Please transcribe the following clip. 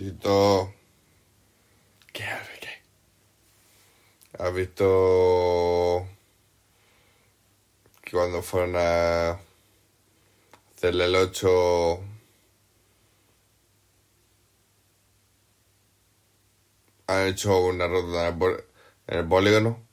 Tito, ¿Qué hace? ¿Qué? ¿has visto que cuando fueron a hacerle el 8 han hecho una ronda en el polígono?